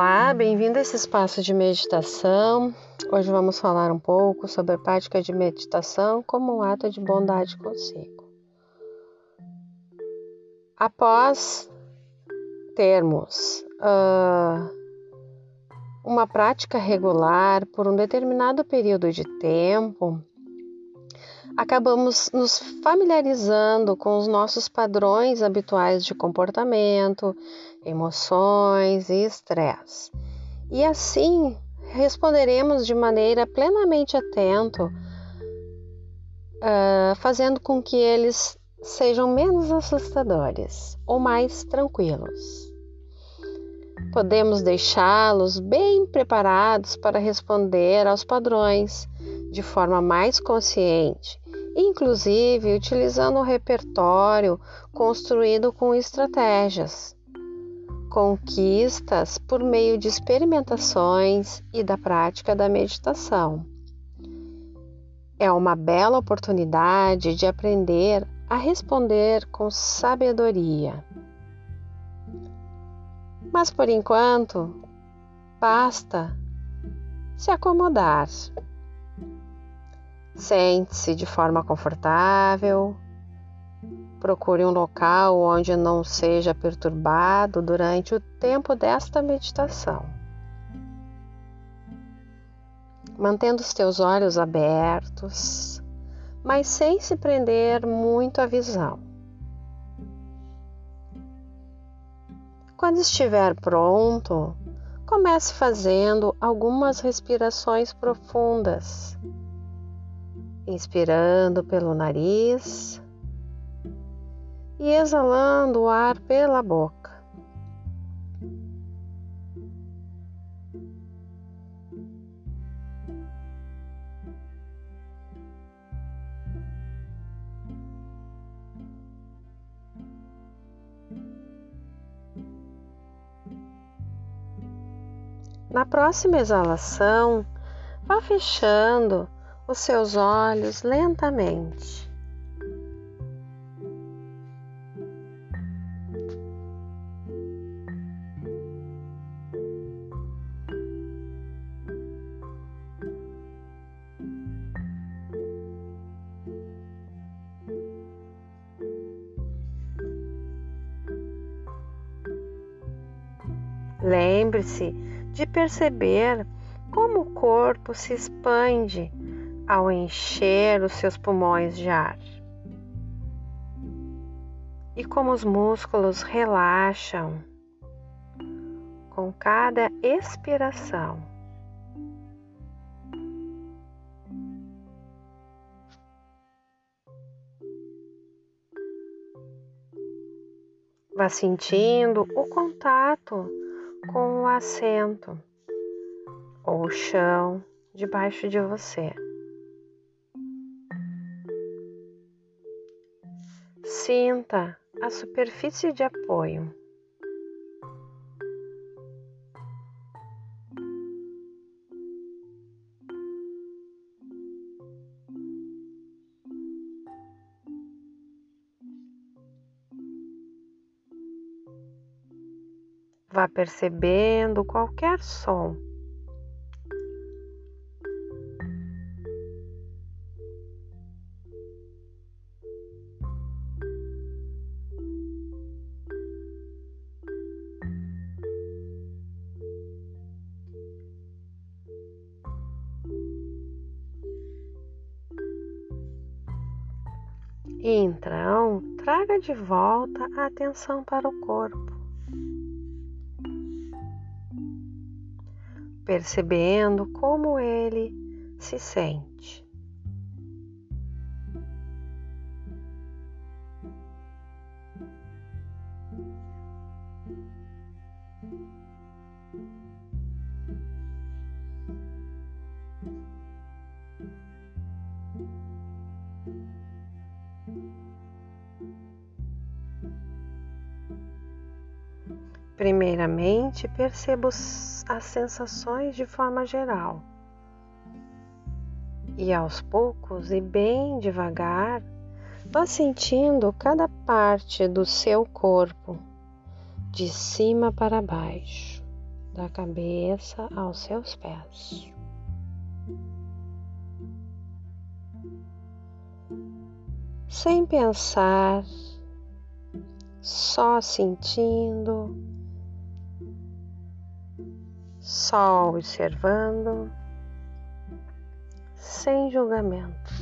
Olá, bem-vindo a esse espaço de meditação. Hoje vamos falar um pouco sobre a prática de meditação como um ato de bondade consigo. Após termos uh, uma prática regular por um determinado período de tempo, acabamos nos familiarizando com os nossos padrões habituais de comportamento, emoções e estresse. E assim responderemos de maneira plenamente atento, uh, fazendo com que eles sejam menos assustadores ou mais tranquilos. Podemos deixá-los bem preparados para responder aos padrões de forma mais consciente inclusive utilizando um repertório construído com estratégias, conquistas por meio de experimentações e da prática da meditação. É uma bela oportunidade de aprender a responder com sabedoria. Mas por enquanto, basta se acomodar. Sente-se de forma confortável. Procure um local onde não seja perturbado durante o tempo desta meditação. Mantendo os teus olhos abertos, mas sem se prender muito à visão. Quando estiver pronto, comece fazendo algumas respirações profundas inspirando pelo nariz e exalando o ar pela boca. Na próxima exalação, vá fechando os seus olhos lentamente. Lembre-se de perceber como o corpo se expande ao encher os seus pulmões de ar. E como os músculos relaxam com cada expiração. Vá sentindo o contato com o assento ou o chão debaixo de você. Sinta a superfície de apoio. Vá percebendo qualquer som. Então, traga de volta a atenção para o corpo, percebendo como ele se sente. Primeiramente, perceba as sensações de forma geral. E aos poucos e bem devagar, vá sentindo cada parte do seu corpo, de cima para baixo, da cabeça aos seus pés. Sem pensar, só sentindo, só observando, sem julgamento.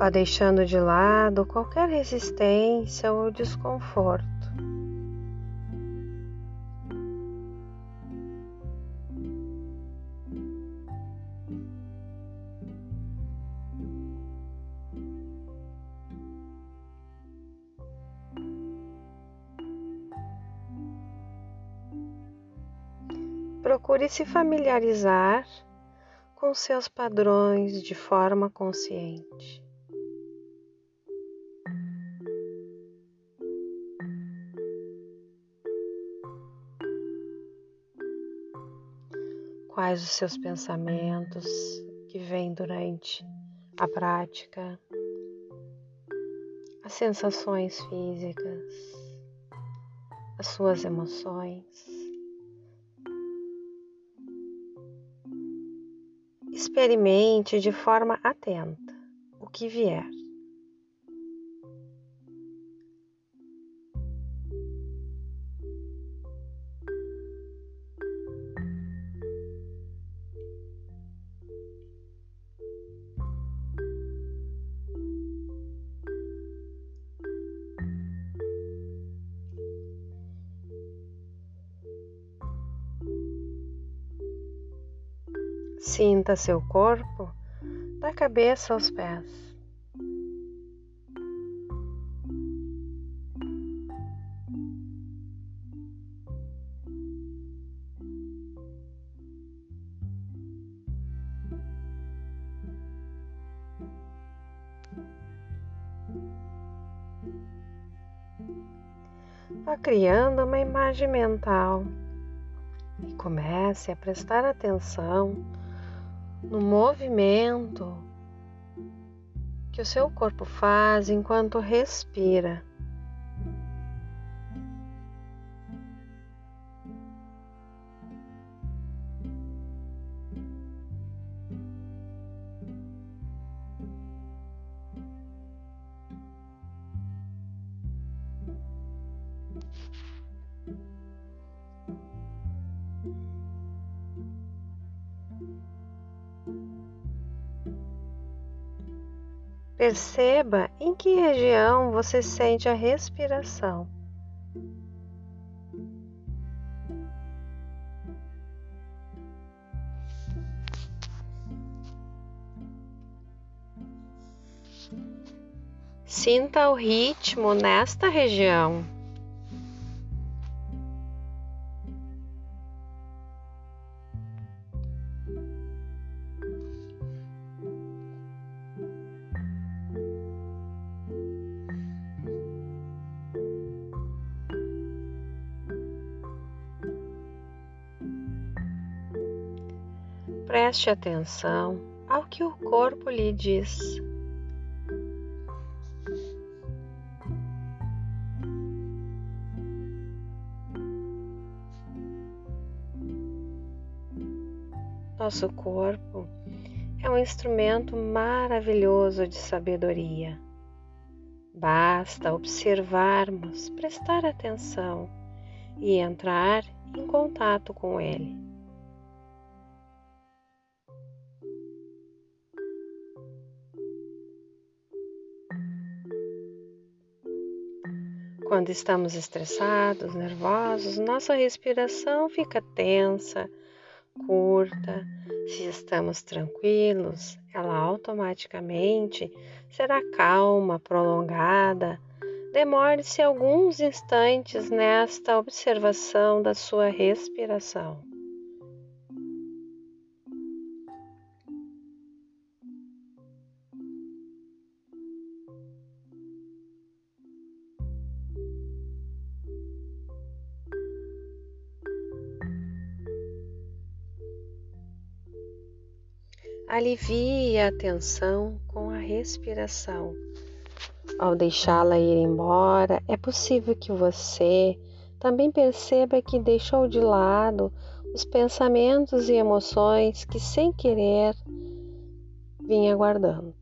Vá deixando de lado qualquer resistência ou desconforto. Procure se familiarizar com seus padrões de forma consciente. Quais os seus pensamentos que vêm durante a prática, as sensações físicas, as suas emoções. Experimente de forma atenta o que vier. Sinta seu corpo da cabeça aos pés. Vá criando uma imagem mental e comece a prestar atenção no movimento que o seu corpo faz enquanto respira. Perceba em que região você sente a respiração. Sinta o ritmo nesta região. Preste atenção ao que o corpo lhe diz. Nosso corpo é um instrumento maravilhoso de sabedoria. Basta observarmos, prestar atenção e entrar em contato com ele. Quando estamos estressados, nervosos, nossa respiração fica tensa, curta. Se estamos tranquilos, ela automaticamente será calma, prolongada, Demore-se alguns instantes nesta observação da sua respiração. Alivie a tensão com a respiração. Ao deixá-la ir embora, é possível que você também perceba que deixou de lado os pensamentos e emoções que, sem querer, vinha guardando.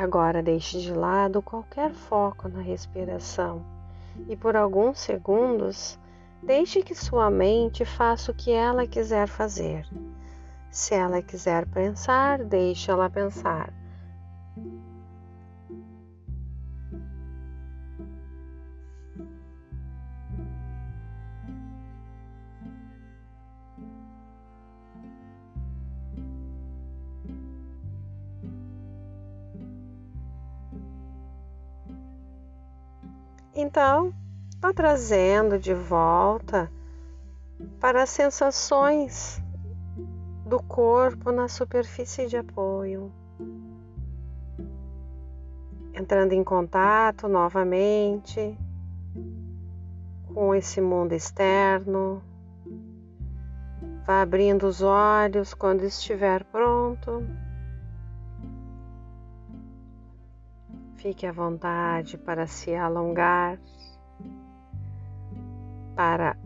Agora deixe de lado qualquer foco na respiração e por alguns segundos deixe que sua mente faça o que ela quiser fazer. Se ela quiser pensar, deixe ela pensar. Então, está trazendo de volta para as sensações do corpo na superfície de apoio. Entrando em contato novamente com esse mundo externo. Vá abrindo os olhos quando estiver pronto. Fique à vontade para se alongar, para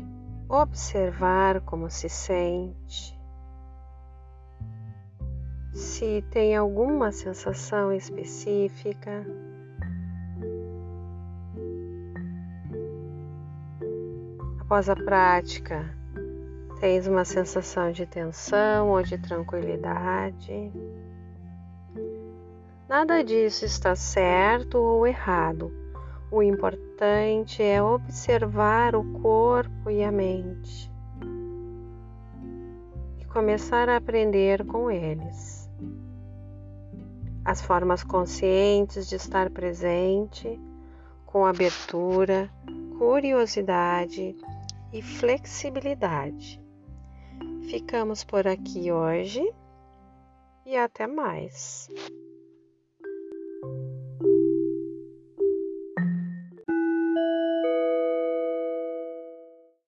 observar como se sente. Se tem alguma sensação específica, após a prática, tens uma sensação de tensão ou de tranquilidade. Nada disso está certo ou errado. O importante é observar o corpo e a mente e começar a aprender com eles. As formas conscientes de estar presente, com abertura, curiosidade e flexibilidade. Ficamos por aqui hoje e até mais.